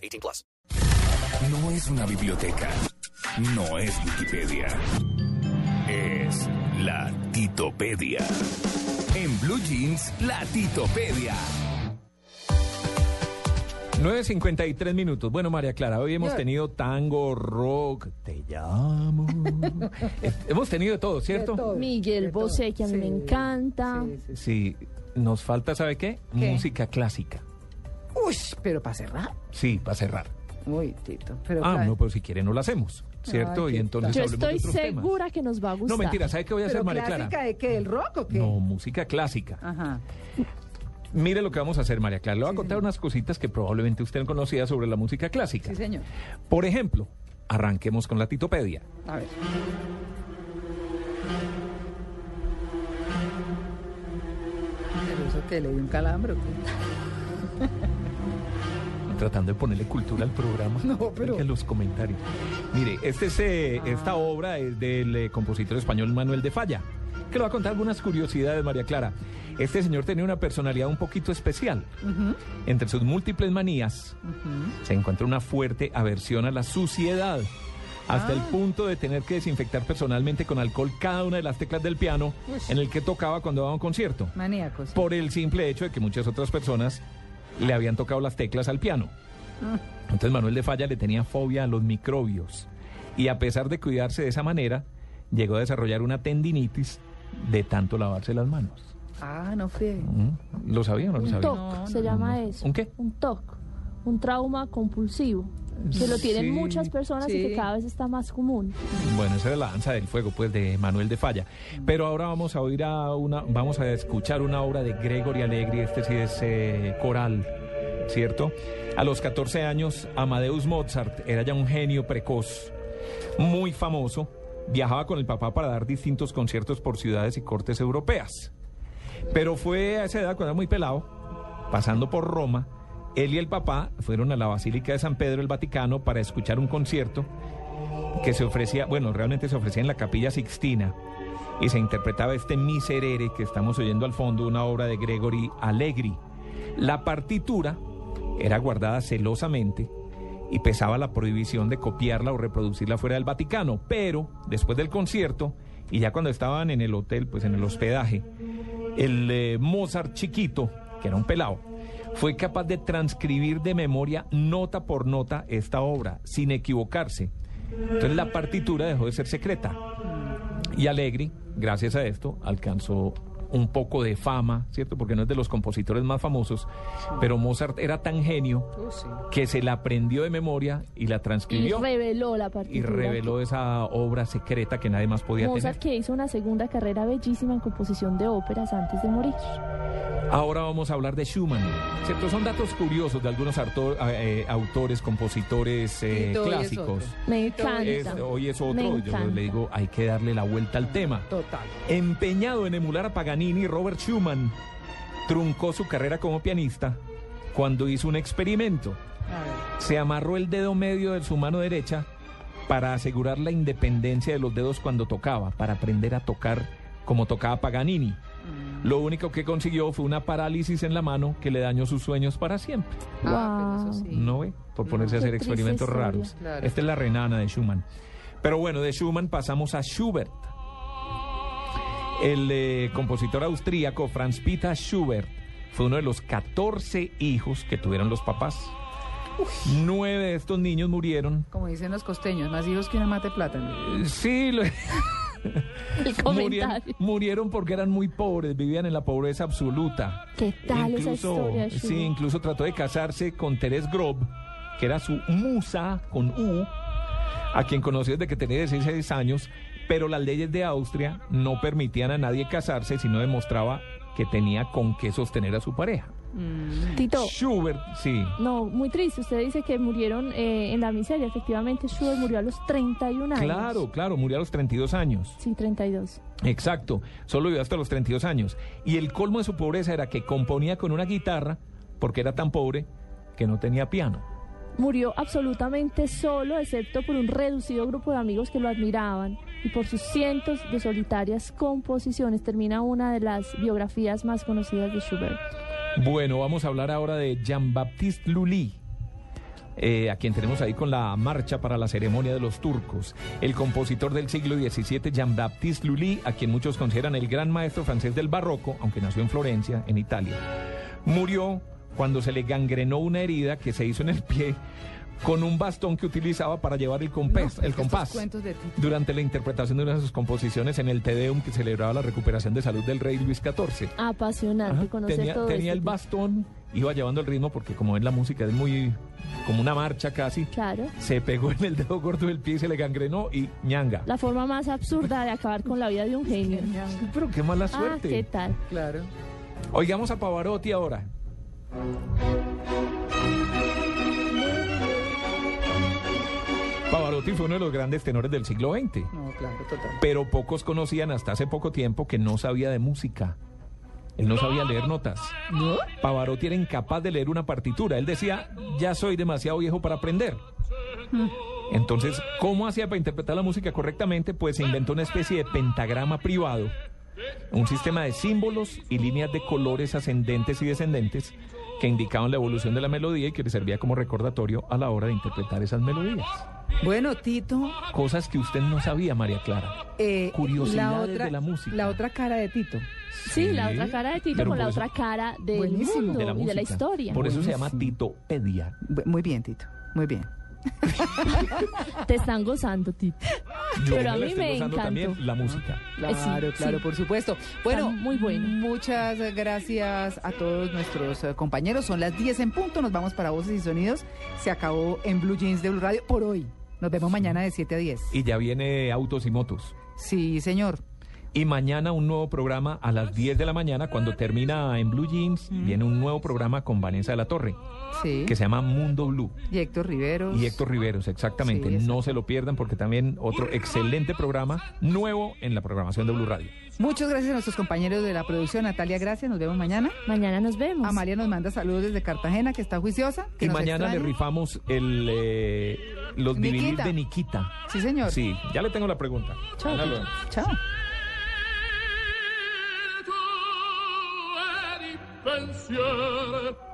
18 plus. No es una biblioteca. No es Wikipedia. Es la Titopedia. En Blue Jeans, la Titopedia. 9.53 minutos. Bueno, María Clara, hoy hemos tenido tango, rock, te llamo. Eh, hemos tenido de todo, ¿cierto? Miguel Bosé, que a mí me encanta. Sí, nos falta, ¿sabe qué? Música clásica. Uy, pero para cerrar. Sí, para cerrar. Uy, Tito. Pero Ah, claro. no, pero si quieren no lo hacemos, ¿cierto? Ay, y entonces Yo de estoy temas. segura que nos va a gustar. No, mentira, ¿sabe qué voy a hacer, ¿Pero María clásica Clara? de qué? ¿Del rock o qué? No, música clásica. Ajá. Mire lo que vamos a hacer, María Clara. Le voy a contar señor. unas cositas que probablemente usted no conocía sobre la música clásica. Sí, señor. Por ejemplo, arranquemos con la Titopedia. A ver. ¿Pero eso que le dio un calambre o qué? tratando de ponerle cultura al programa. No, pero- Oiga los comentarios. Mire, este es, eh, esta obra es del eh, compositor español Manuel de Falla, que le va a contar algunas curiosidades, María Clara. Este señor tenía una personalidad un poquito especial. Entre sus múltiples manías se encuentra una fuerte aversión a la suciedad. Hasta el punto de tener que desinfectar personalmente con alcohol cada una de las teclas del piano en el que tocaba cuando daba un concierto Maníacos. por el simple hecho de que muchas otras personas le habían tocado las teclas al piano. Entonces Manuel de Falla le tenía fobia a los microbios y a pesar de cuidarse de esa manera, llegó a desarrollar una tendinitis de tanto lavarse las manos. Ah, no fue. ¿Mm? ¿Lo sabía o no lo Un sabía? TOC, No, se no, llama no. eso. ¿Un qué? Un TOC. Un trauma compulsivo. Que lo tienen Sí. muchas personas y que cada vez está más común. Bueno, esa era la danza del fuego, pues, de Manuel de Falla. Pero ahora vamos a oír a una, vamos a escuchar una obra de Gregory Allegri, este sí es eh, coral, ¿cierto? A los 14 años, Amadeus Mozart era ya un genio precoz, muy famoso, viajaba con el papá para dar distintos conciertos por ciudades y cortes europeas. Pero fue a esa edad, cuando era muy pelado, pasando por Roma, él y el papá fueron a la Basílica de San Pedro, el Vaticano, para escuchar un concierto que se ofrecía, bueno, realmente se ofrecía en la Capilla Sixtina y se interpretaba este Miserere que estamos oyendo al fondo, una obra de Gregory Allegri. La partitura era guardada celosamente y pesaba la prohibición de copiarla o reproducirla fuera del Vaticano, pero después del concierto y ya cuando estaban en el hotel, pues en el hospedaje, el eh, Mozart chiquito, que era un pelado, fue capaz de transcribir de memoria nota por nota esta obra, sin equivocarse. Entonces la partitura dejó de ser secreta. Y Allegri, gracias a esto, alcanzó un poco de fama, ¿cierto? Porque no es de los compositores más famosos, pero Mozart era tan genio que se la aprendió de memoria y la Y transcribió reveló la y partitura. reveló esa obra secreta que nadie más podía Mozart tener. que hizo una segunda carrera bellísima en composición de óperas antes de morir. Ahora vamos a hablar de Schumann. ¿Cierto? Son datos curiosos de algunos autor- eh, autores, compositores eh, es clásicos. Me encanta. Es- hoy es otro, yo le digo, hay que darle la vuelta al tema. Total. Empeñado en emular a Paganini, Robert Schumann truncó su carrera como pianista cuando hizo un experimento. Se amarró el dedo medio de su mano derecha para asegurar la independencia de los dedos cuando tocaba, para aprender a tocar como tocaba Paganini. Lo único que consiguió fue una parálisis en la mano que le dañó sus sueños para siempre. Ah, pero eso Wow. sí. ¿No ve? Por ponerse a Qué hacer experimentos historia. raros. Claro. Esta es la renana de Schumann. Pero bueno, de Schumann pasamos a Schubert. El eh, compositor austríaco Franz Peter Schubert fue uno de los 14 hijos que tuvieron los papás. Nueve de estos niños murieron. Como dicen los costeños, más hijos que una mate plátano. Sí, lo- El murieron, murieron porque eran muy pobres, vivían en la pobreza absoluta. ¿Qué tal esa incluso, historia? Shu? sí, incluso trató de casarse con Teres Grob, que era su musa con U, a quien conoció desde que tenía 16 años, pero las leyes de Austria no permitían a nadie casarse si no demostraba que tenía con qué sostener a su pareja. Tito, Schubert, sí. no, muy triste. Usted dice que murieron eh, en la miseria. Efectivamente, Schubert murió a los 31 años. Claro, claro, murió a los 32 años. Sí, 32. Exacto, solo vivió hasta los 32 años. Y el colmo de su pobreza era que componía con una guitarra, porque era tan pobre que no tenía piano. Murió absolutamente solo, excepto por un reducido grupo de amigos que lo admiraban y por sus cientos de solitarias composiciones. Termina una de las biografías más conocidas de Schubert. Bueno, vamos a hablar ahora de Jean-Baptiste Lully. eh, a quien tenemos ahí con la marcha para la ceremonia de los turcos. El compositor del siglo XVII, Jean-Baptiste Lully, a quien muchos consideran el gran maestro francés del barroco, aunque nació en Florencia, en Italia. Murió cuando se le gangrenó una herida que se hizo en el pie con un bastón que utilizaba para llevar el compás. No, el compás cuentos de Tito. durante la interpretación de una de sus composiciones en el Te Deum que celebraba la recuperación de salud del rey Luis XIV. Apasionante Ajá, conocer tenía todo tenía esto. el bastón, iba llevando el ritmo porque como es la música es muy como una marcha casi. Claro. Se pegó en el dedo gordo del pie y se le gangrenó y ñanga. La forma más absurda de acabar con la vida de un genio. Pero qué mala Ah, suerte. ¿qué tal? Claro. Oigamos a Pavarotti ahora. Pavarotti fue uno de los grandes tenores del siglo XX, No, claro, total. pero pocos conocían hasta hace poco tiempo que no sabía de música. Él no sabía leer notas. ¿No? Pavarotti era incapaz de leer una partitura. Él decía, ya soy demasiado viejo para aprender. Entonces, ¿cómo hacía para interpretar la música correctamente? Pues se inventó una especie de pentagrama privado, un sistema de símbolos y líneas de colores ascendentes y descendentes que indicaban la evolución de la melodía y que le servía como recordatorio a la hora de interpretar esas melodías. Bueno, Tito. Cosas que usted no sabía, María Clara. eh, Curiosidades de la música. La otra cara de Tito. Sí, la otra cara de Tito con la eso- otra cara del mundo de la y de la historia. Por eso se llama. Titopedia. Muy bien, Tito. Muy bien. Te están gozando, Tito. Yo Pero a mí estoy me gozando encantó. también la música. Claro, sí, claro, sí. por supuesto. Bueno, muy bueno. Muchas gracias a todos nuestros eh, compañeros. Son las 10 en punto. Nos vamos para Voces y Sonidos. Se acabó en Blue Jeans de Blue Radio por hoy. Nos vemos mañana de 7 a 10. Y ya viene Autos y Motos. Sí, señor. Y mañana un nuevo programa a las 10 de la mañana, cuando termina en Blue Jeans, viene un nuevo programa con Vanessa de la Torre, Sí. que se llama Mundo Blue. Y Héctor Riveros. Y Héctor Riveros, exactamente. Sí, no se lo pierdan porque también otro excelente programa nuevo en la programación de Blue Radio. Muchas gracias a nuestros compañeros de la producción. Natalia, gracias. Nos vemos mañana. Mañana nos vemos. Amalia nos manda saludos desde Cartagena, que está juiciosa. que Y nos mañana le extraña. rifamos el, eh, los Nikita. De Nikita. Sí, señor. Sí, ya le tengo la pregunta. Chao. Chao. Yeah.